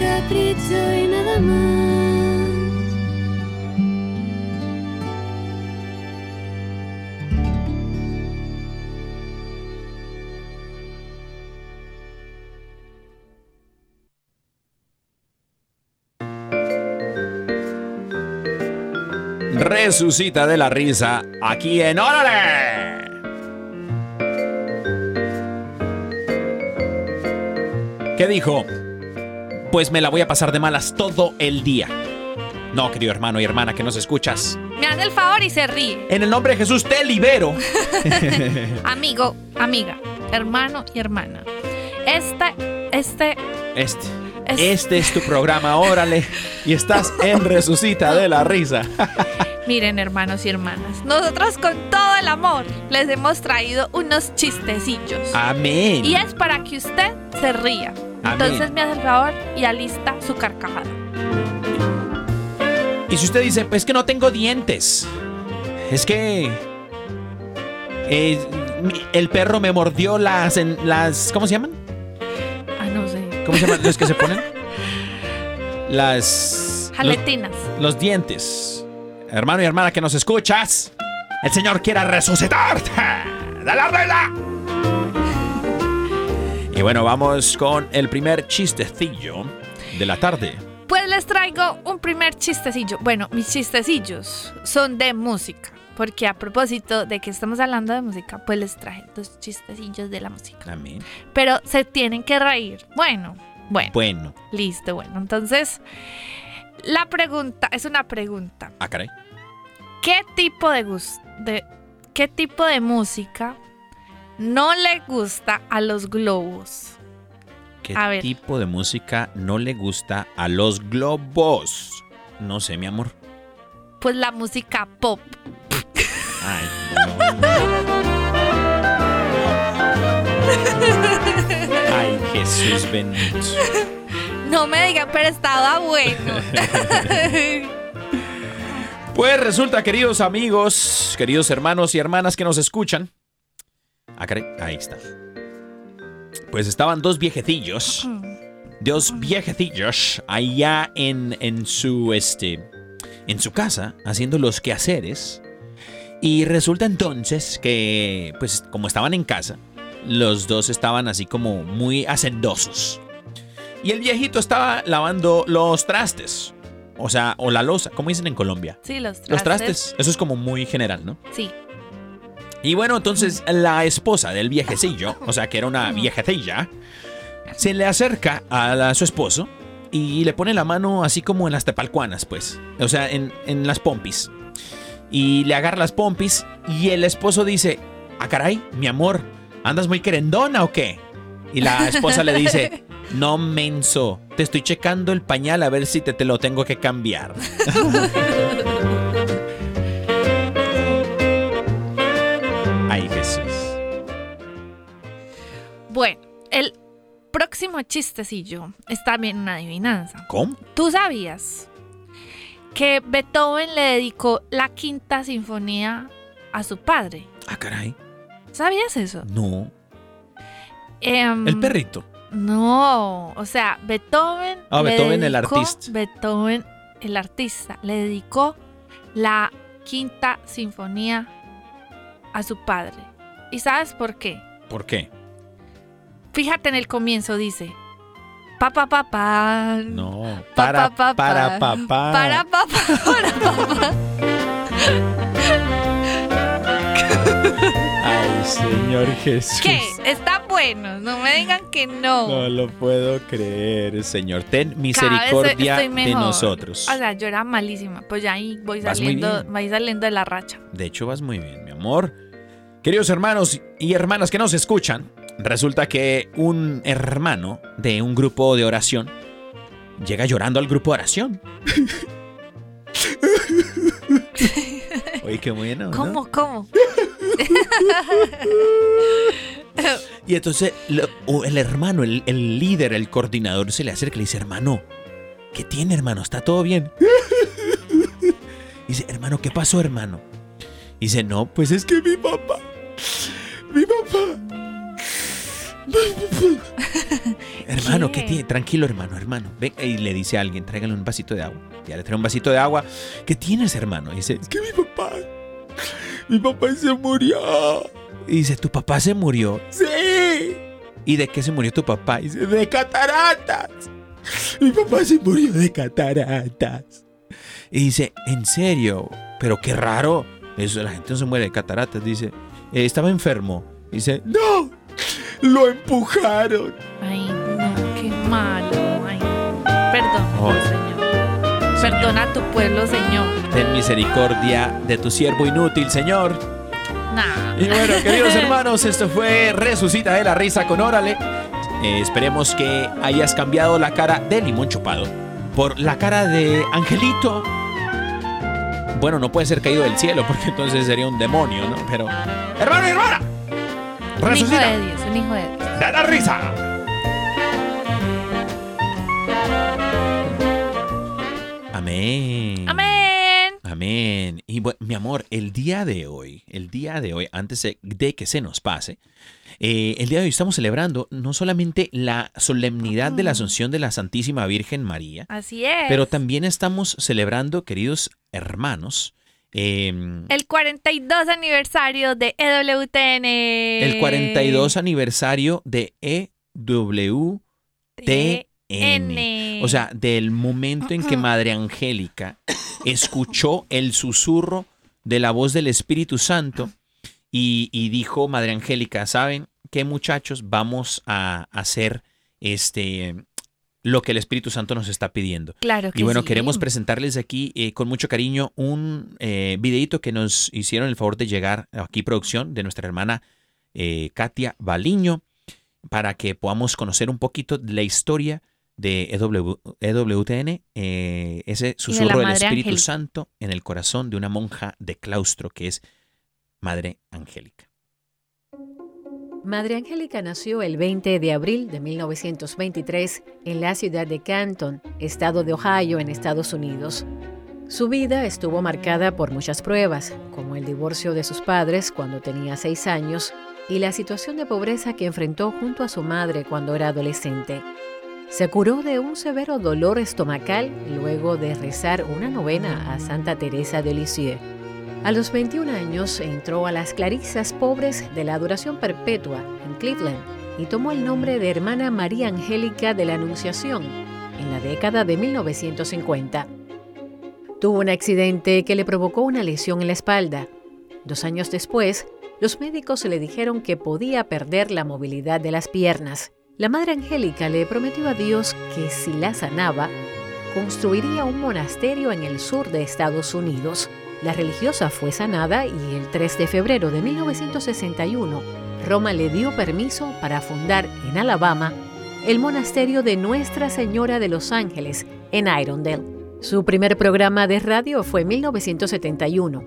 Capricho y nada más Resucita de la risa aquí en Órale. ¿Qué dijo? Pues me la voy a pasar de malas todo el día. No, querido hermano y hermana que nos escuchas. Me hace el favor y se ríe. En el nombre de Jesús te libero. *laughs* Amigo, amiga, hermano y hermana. Este, este, Este. Es- Este es tu programa, órale. Y estás en Resucita de la risa. *laughs* miren hermanos y hermanas, nosotros con todo el amor les hemos traído unos chistecillos. Amén. Y es para que usted se ría. Entonces me hace el favor y alista su carcajada. Y si usted dice, pues que no tengo dientes. Es que. eh, el perro me mordió las, en- las. ¿Cómo se llaman? Ah, no sé. ¿Cómo se llaman los que se ponen? *laughs* Las. Jaletinas. Los, los dientes. Hermano y hermana que nos escuchas. El Señor quiera resucitarte. ¡De la vela! Y bueno, vamos con el primer chistecillo de la tarde. Pues les traigo un primer chistecillo. Bueno, mis chistecillos son de música. Porque a propósito de que estamos hablando de música, pues les traje dos chistecillos de la música. Amén. Pero se tienen que reír. Bueno, bueno. Bueno. Listo, bueno. Entonces, la pregunta es una pregunta. Ah, caray. ¿Qué tipo de, qué tipo de música no le gusta a los globos? ¿Qué A ver. tipo de música no le gusta a los globos? No sé, mi amor. Pues la música pop. Ay, no. Ay, Jesús bendito. No me digan, pero estaba bueno. *laughs* Pues resulta, queridos amigos, queridos hermanos y hermanas que nos escuchan. Ah, caray, ahí está. Pues estaban dos viejecillos. Dos viejecillos allá en, en su este. En su casa, haciendo los quehaceres. Y resulta entonces que, pues, como estaban en casa, los dos estaban así como muy hacendosos. Y el viejito estaba lavando los trastes. O sea, o la losa, como dicen en Colombia. Sí, los trastes. Los trastes, eso es como muy general, ¿no? Sí. Y bueno, entonces la esposa del viejecillo, o sea, que era una viejecilla, se le acerca a la- su esposo y le pone la mano así como en las tepalcuanas, pues. O sea, en, en las pompis. Y le agarra las pompis y el esposo dice, ah, caray, mi amor, ¿andas muy querendona o qué? Y la esposa le dice, *laughs* no menso, te estoy checando el pañal a ver si te, te lo tengo que cambiar. *laughs* Bueno, el próximo chistecillo está bien una adivinanza. ¿Cómo? ¿Tú sabías que Beethoven le dedicó la quinta sinfonía a su padre? Ah, caray. ¿Sabías eso? No. Em, El perrito. No, o sea, Beethoven. Ah, le Beethoven el dedicó- artista. Beethoven el artista le dedicó la quinta sinfonía a su padre. ¿Y sabes por qué? ¿Por qué? Fíjate en el comienzo, dice. Pa pa pa. No. Pa, Para, pa, pa, para, pa. papá. Para pa pa *laughs* para pa pa. Ay, Señor Jesús. ¿Qué? Están buenos, no me digan que no. No lo puedo creer, Señor. Ten misericordia de nosotros. O sea, yo era malísima, pues ya ahí voy saliendo, voy saliendo de la racha. De hecho, vas muy bien, mi amor. Queridos hermanos y hermanas que nos escuchan, resulta que un hermano de un grupo de oración llega llorando al grupo de oración. *laughs* Oye, qué bueno. ¿no? ¿Cómo, cómo? *laughs* Y entonces lo- el hermano, el, el líder, el coordinador se le acerca y le dice, hermano, ¿qué tiene hermano? ¿Está todo bien? dice, hermano, ¿qué pasó hermano? dice, no, pues es que mi papá, mi papá... *laughs* hermano, ¿qué? ¿Qué? tiene? Tranquilo, hermano, hermano. Ven, y le dice a alguien, tráigale un vasito de agua. Ya le trae un vasito de agua. ¿Qué tienes, hermano? Y dice, es que mi papá, mi papá se murió. Y dice, ¿tu papá se murió? Sí. ¿Y de qué se murió tu papá? Y dice, de cataratas. Mi papá se murió de cataratas. Y dice, ¿en serio? Pero qué raro. Eso, la gente no se muere de cataratas. Dice, "Eh, estaba enfermo. Dice, no, lo empujaron. Ay, no, qué malo. Ay, perdón, Oh. Señor. Perdona a tu pueblo, Señor. Ten misericordia de tu siervo inútil, Señor. Nah. Y bueno, queridos hermanos, esto fue Resucita de la Risa con Órale. Eh, esperemos que hayas cambiado la cara de limón chupado por la cara de Angelito. Bueno, no puede ser caído del cielo porque entonces sería un demonio, ¿no? Pero, hermano y hermana, Un hijo de Dios, un hijo de Dios. la risa. Amén. Amén. Amén. Y bueno, mi amor, el día de hoy, el día de hoy, antes de, que se nos pase, eh, el día de hoy estamos celebrando no solamente la solemnidad de la Asunción de la Santísima Virgen María, Así es. pero también estamos celebrando, queridos hermanos, em, El 42 aniversario de EWTN. el 42 aniversario de EWTN. O sea, del momento en que *clears throat* Madre Angélica escuchó el susurro de la voz del Espíritu Santo y, y dijo, Madre Angélica, ¿saben qué muchachos? Vamos a hacer este lo que el Espíritu Santo nos está pidiendo. Claro que Y bueno, sí. queremos presentarles aquí eh, con mucho cariño un eh, videito que nos hicieron el favor de llegar aquí, producción, de nuestra hermana eh, Katia Baliño, para que podamos conocer un poquito de la historia de EW, EWTN, eh, ese susurro del Espíritu Angélica. Santo en el corazón de una monja de claustro que es Madre Angélica. Madre Angélica nació el 20 de abril de 1923 en la ciudad de Canton, estado de Ohio, en Estados Unidos. Su vida estuvo marcada por muchas pruebas, como el divorcio de sus padres cuando tenía seis años y la situación de pobreza que enfrentó junto a su madre cuando era adolescente. Se curó de un severo dolor estomacal luego de rezar una novena a Santa Teresa de Lisieux. A los 21 años entró a las Clarisas Pobres de la Adoración Perpetua en Cleveland y tomó el nombre de Hermana María Angélica de la Anunciación en la década de 1950. Tuvo un accidente que le provocó una lesión en la espalda. Dos años después, los médicos le dijeron que podía perder la movilidad de las piernas. La Madre Angélica le prometió a Dios que si la sanaba, construiría un monasterio en el sur de Estados Unidos. La religiosa fue sanada y el 3 de febrero de 1961, Roma le dio permiso para fundar en Alabama el monasterio de Nuestra Señora de los Ángeles en Irondale. Su primer programa de radio fue en 1971.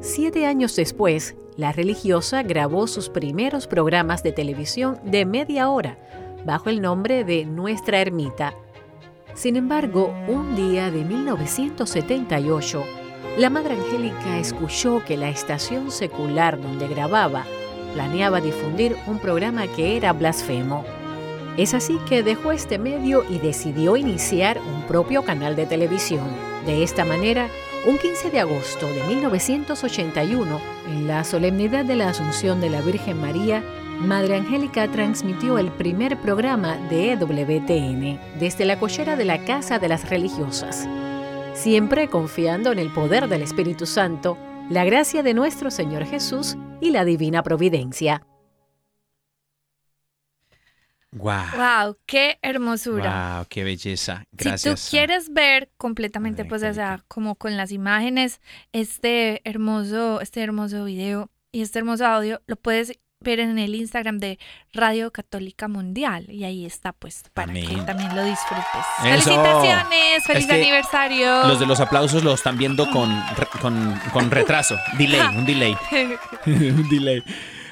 Siete años después, la religiosa grabó sus primeros programas de televisión de media hora bajo el nombre de Nuestra Ermita. Sin embargo, un día de 1978, la Madre Angélica escuchó que la estación secular donde grababa planeaba difundir un programa que era blasfemo. Es así que dejó este medio y decidió iniciar un propio canal de televisión. De esta manera, un 15 de agosto de 1981, en la solemnidad de la Asunción de la Virgen María, Madre Angélica transmitió el primer programa de EWTN desde la cochera de la Casa de las Religiosas. Siempre confiando en el poder del Espíritu Santo, la gracia de nuestro Señor Jesús y la divina providencia. Wow. Wow, qué hermosura. Wow, qué belleza. Gracias. Si tú quieres ver completamente, Ay, pues, o sea, como con las imágenes, este hermoso, este hermoso video y este hermoso audio, lo puedes ver en el Instagram de Radio Católica Mundial. Y ahí está, pues, para que también lo disfrutes. Eso. ¡Felicitaciones! ¡Feliz Es que aniversario! Los de los aplausos los están viendo con, con, con retraso. Delay, un delay. *laughs* un delay.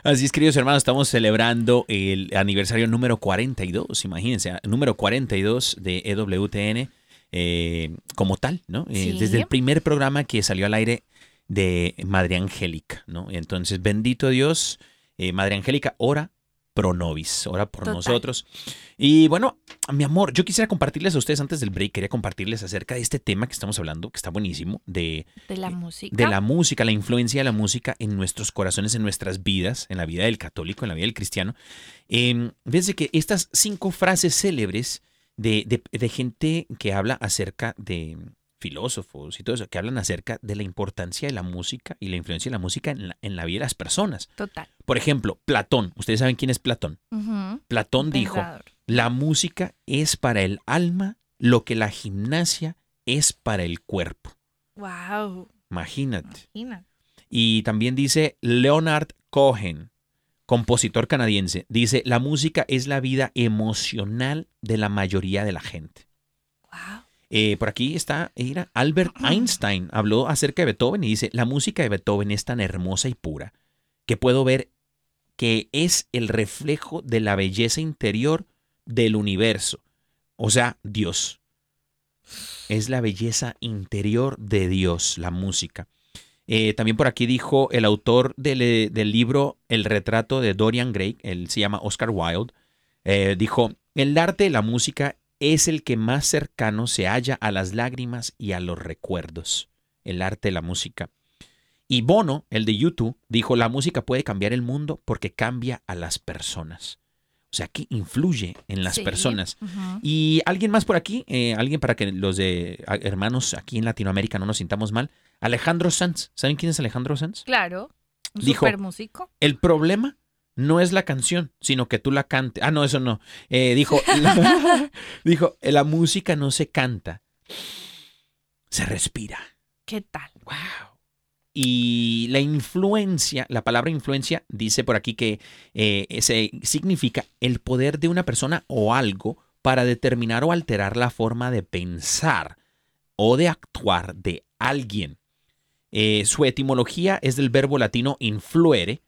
Así es, queridos hermanos, estamos celebrando el aniversario número 42, imagínense, número 42 de EWTN eh, como tal, ¿no? Eh. Desde el primer programa que salió al aire de Madre Angélica, ¿no? Entonces, bendito Dios, eh, Madre Angélica, ora pro nobis, ora por Total. nosotros. Y bueno, mi amor, yo quisiera compartirles a ustedes antes del break, quería compartirles acerca de este tema que estamos hablando, que está buenísimo, de de la música. de la música, la influencia de la música en nuestros corazones, en nuestras vidas, en la vida del católico, en la vida del cristiano. Eh, fíjense que estas cinco frases célebres de, de- de gente que habla acerca de filósofos y todo eso, que hablan acerca de la importancia de la música y la influencia de la música en la, en la vida de las personas. Total. Por ejemplo, Platón. ¿Ustedes saben quién es Platón? Platón dijo, la música es para el alma lo que la gimnasia es para el cuerpo. Wow. Imagínate. Imagina. Y también dice Leonard Cohen, compositor canadiense, dice, la música es la vida emocional de la mayoría de la gente. Wow. Eh, por aquí está, era Albert Einstein, habló acerca de Beethoven y dice, la música de Beethoven es tan hermosa y pura que puedo ver que es el reflejo de la belleza interior del universo, o sea, Dios. Es la belleza interior de Dios, la música. Eh, también por aquí dijo el autor del, eh, del libro El retrato de Dorian Gray, él se llama Oscar Wilde, eh, dijo, el arte de la música es el que más cercano se halla a las lágrimas y a los recuerdos. El arte de la música. Y Bono, el de YouTube, dijo, la música puede cambiar el mundo porque cambia a las personas. O sea, que influye en las Sí. personas. Y alguien más por aquí, eh, alguien para que los de hermanos aquí en Latinoamérica no nos sintamos mal. Alejandro Sanz. ¿Saben quién es Alejandro Sanz? Claro. Un Dijo- super músico. El problema no es la canción, sino que tú la cantes. Ah, no, eso no. Eh, dijo, *laughs* la, *laughs* dijo, la música no se canta, se respira. ¿Qué tal? Wow. Y la influencia, la palabra influencia dice por aquí que eh, se significa el poder de una persona o algo para determinar o alterar la forma de pensar o de actuar de alguien. Eh, su etimología es del verbo latino influere,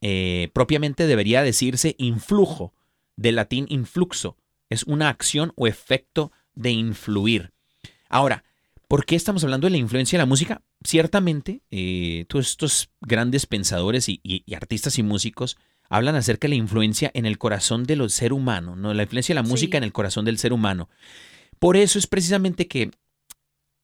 eh, propiamente debería decirse influjo, del latín influxo, es una acción o efecto de influir. Ahora, ¿por qué estamos hablando de la influencia de la música? Ciertamente, eh, todos estos grandes pensadores y, y- y artistas y músicos hablan acerca de la influencia en el corazón del ser humano, ¿no? la influencia de la música Sí. en el corazón del ser humano. Por eso es precisamente que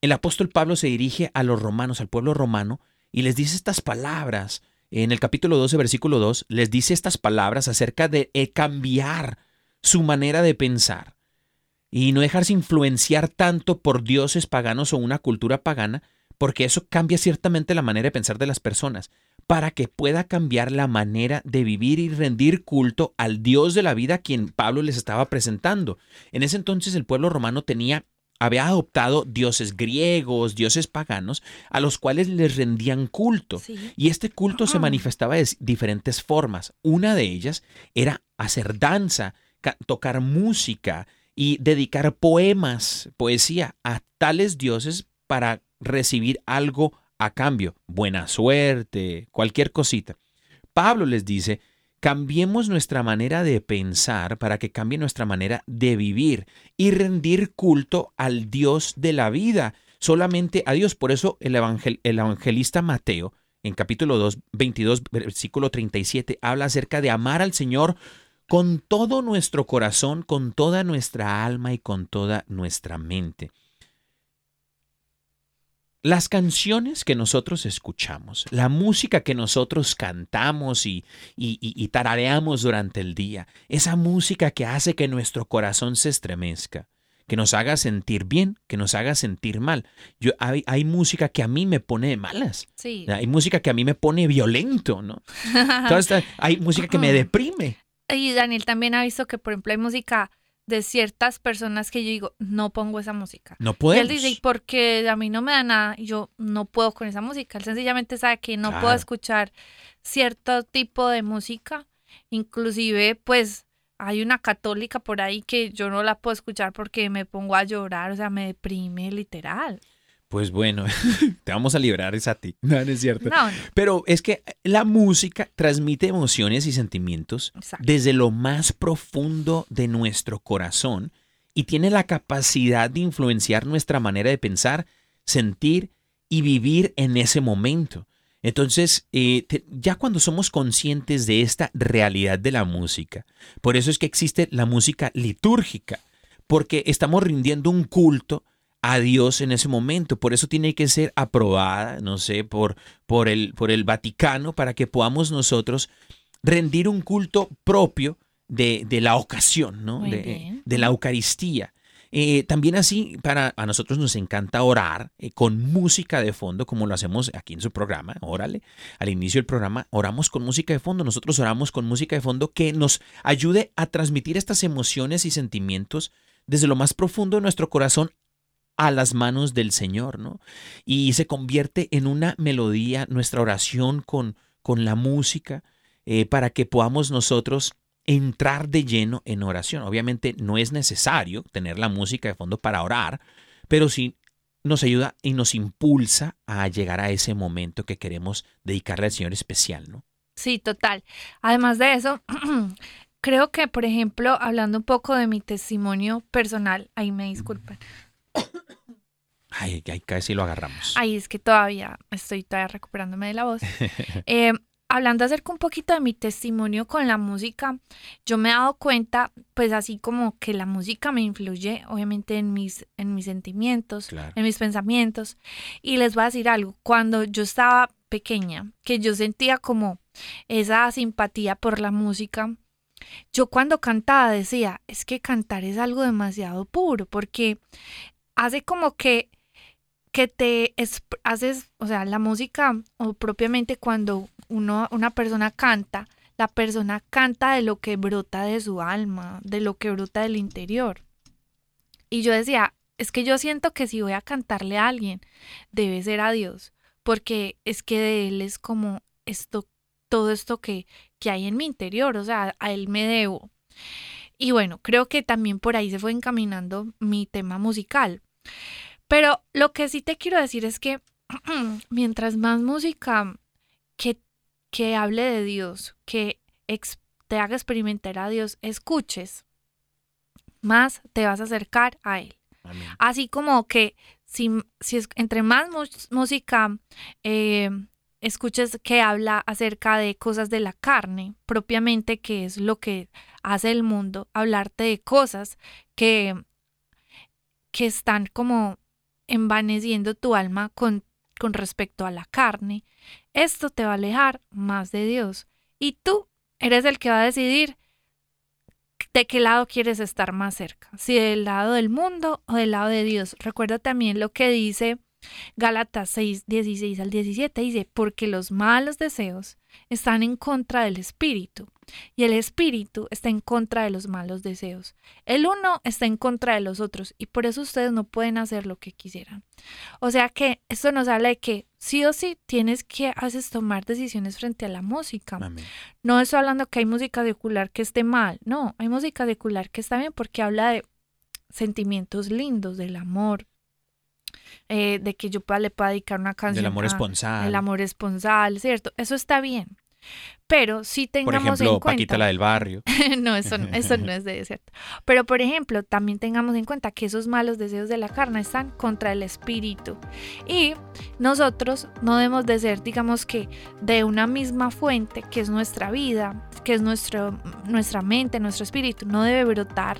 el apóstol Pablo se dirige a los romanos, al pueblo romano, y les dice estas palabras. En el capítulo 12, versículo 2, les dice estas palabras acerca de eh, cambiar su manera de pensar y no dejarse influenciar tanto por dioses paganos o una cultura pagana, porque eso cambia ciertamente la manera de pensar de las personas, para que pueda cambiar la manera de vivir y rendir culto al Dios de la vida a quien Pablo les estaba presentando. En ese entonces el pueblo romano tenía había adoptado dioses griegos, dioses paganos, a los cuales les rendían culto. Sí. Y este culto se manifestaba de diferentes formas. Una de ellas era hacer danza, ca- tocar música y dedicar poemas, poesía a tales dioses para recibir algo a cambio, buena suerte, cualquier cosita. Pablo les dice, cambiemos nuestra manera de pensar para que cambie nuestra manera de vivir y rendir culto al Dios de la vida, solamente a Dios. Por eso el, evangel- el evangelista Mateo, en capítulo 2, 22, versículo 37, habla acerca de amar al Señor con todo nuestro corazón, con toda nuestra alma y con toda nuestra mente. Las canciones que nosotros escuchamos, la música que nosotros cantamos y, y, tarareamos durante el día, esa música que hace que nuestro corazón se estremezca, que nos haga sentir bien, que nos haga sentir mal. Yo, hay, hay música que a mí me pone de malas. Sí. Hay música que a mí me pone violento, ¿no? Entonces, hay música que me *laughs* deprime. Y Daniel también ha visto que, por ejemplo, hay música de ciertas personas que yo digo, no pongo esa música. No Y él dice, "¿Y porque a mí no me da nada, y yo no puedo con esa música. Él sencillamente sabe que no puedo escuchar cierto tipo de música. Inclusive, pues, hay una católica por ahí que yo no la puedo escuchar porque me pongo a llorar, o sea, me deprime literal. Pues bueno, te vamos a librar es a ti. No, no es cierto. No, no. Pero es que la música transmite emociones y sentimientos Exacto. desde lo más profundo de nuestro corazón y tiene la capacidad de influenciar nuestra manera de pensar, sentir y vivir en ese momento. Entonces, eh, te- ya cuando somos conscientes de esta realidad de la música, por eso es que existe la música litúrgica, porque estamos rindiendo un culto a Dios en ese momento. Por eso tiene que ser aprobada, no sé, por, por, el, por el Vaticano para que podamos nosotros rendir un culto propio de, de la ocasión, ¿no? De la Eucaristía. Eh, también así, para a nosotros nos encanta orar eh, con música de fondo, como lo hacemos aquí en su programa, órale. Al inicio del programa oramos con música de fondo, nosotros oramos con música de fondo que nos ayude a transmitir estas emociones y sentimientos desde lo más profundo de nuestro corazón a las manos del Señor, ¿no? Y se convierte en una melodía nuestra oración con, con la música eh, para que podamos nosotros entrar de lleno en oración. Obviamente no es necesario tener la música de fondo para orar, pero sí nos ayuda y nos impulsa a llegar a ese momento que queremos dedicarle al Señor especial, ¿no? Sí, total. Además de eso, *clears throat* creo que, por ejemplo, hablando un poco de mi testimonio personal, ahí me disculpan. Ay, ay, casi lo agarramos. Ahí es que todavía estoy todavía recuperándome de la voz. *laughs* Eh, hablando acerca un poquito de mi testimonio con la música, yo me he dado cuenta, pues así como que la música me influye, obviamente, en mis, en mis sentimientos, Claro. en mis pensamientos. Y les voy a decir algo, cuando yo estaba pequeña, que yo sentía como esa simpatía por la música, yo cuando cantaba decía, es que cantar es algo demasiado puro, porque hace como que que te haces, o sea, la música o propiamente cuando uno una persona canta, la persona canta de lo que brota de su alma, de lo que brota del interior. Y yo decía, es que yo siento que si voy a cantarle a alguien, debe ser a Dios, porque es que de él es como esto todo esto que que hay en mi interior, o sea, a él me debo. Y bueno, creo que también por ahí se fue encaminando mi tema musical. Pero lo que sí te quiero decir es que *clears throat* mientras más música que, que hable de Dios, que te haga experimentar a Dios, escuches, más te vas a acercar a Él. Amén. Así como que si, si es, entre más música eh, escuches que habla acerca de cosas de la carne, propiamente, que es lo que hace el mundo, hablarte de cosas que, que están como envaneciendo tu alma con, con respecto a la carne, esto te va a alejar más de Dios. Y tú eres el que va a decidir de qué lado quieres estar más cerca, si del lado del mundo o del lado de Dios. Recuerda también lo que dice Gálatas 6, 16 al 17, dice, porque los malos deseos están en contra del espíritu y el espíritu está en contra de los malos deseos. El uno está en contra de los otros y por eso ustedes no pueden hacer lo que quisieran. O sea que esto nos habla de que sí o sí tienes que haces tomar decisiones frente a la música. Amén. No estoy hablando que hay música secular que esté mal, no, hay música secular que está bien porque habla de sentimientos lindos, del amor, eh, de que yo pueda- le pueda dedicar una canción. Del amor a- esponsal. El amor esponsal, ¿cierto? Eso está bien. Pero Por tengamos ejemplo, en cuenta. Paquita la del barrio. *laughs* no, eso, no- eso no es de cierto. Pero, por ejemplo, también tengamos en cuenta que esos malos deseos de la carne están contra el espíritu. Y nosotros no debemos de ser, digamos que, de una misma fuente, que es nuestra vida, que es nuestro, nuestra mente, nuestro espíritu. No debe brotar,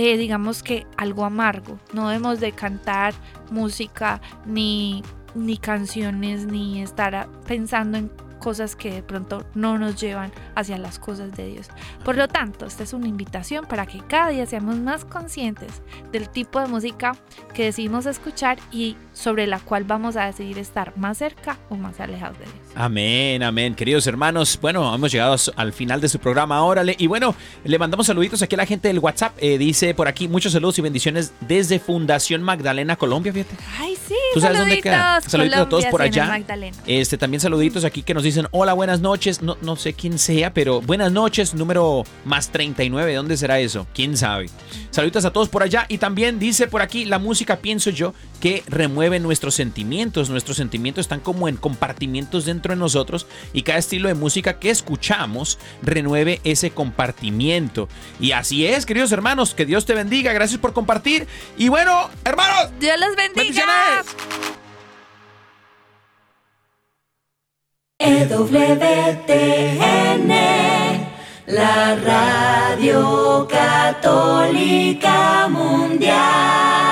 eh, digamos que, algo amargo. No debemos de cantar música ni, ni canciones, ni estar pensando en cosas que de pronto no nos llevan hacia las cosas de Dios. Por lo tanto, esta es una invitación para que cada día seamos más conscientes del tipo de música que decidimos escuchar y sobre la cual vamos a decidir estar más cerca o más alejados de Dios. Amén, amén. Queridos hermanos, bueno, hemos llegado al final de su programa, órale. Y bueno, le mandamos saluditos aquí a la gente del WhatsApp. Eh, dice por aquí, muchos saludos y bendiciones desde Fundación Magdalena, Colombia, fíjate. Ay, sí, ¿Tú sabes dónde queda? saluditos, a todos por allá. Magdalena. Este, también saluditos aquí que nos dicen, hola, buenas noches. No, no sé quién sea, pero buenas noches, número más 39. ¿Dónde será eso? ¿Quién sabe? Saluditos a todos por allá. Y también dice por aquí, la música, pienso yo, que remueve nuestros sentimientos. Nuestros sentimientos están como en compartimientos dentro de nosotros y cada estilo de música que escuchamos renueve ese compartimiento. Y así es, queridos hermanos, que Dios te bendiga. Gracias por compartir. Y bueno, hermanos, Dios los bendiga. EWTN, la radio católica mundial.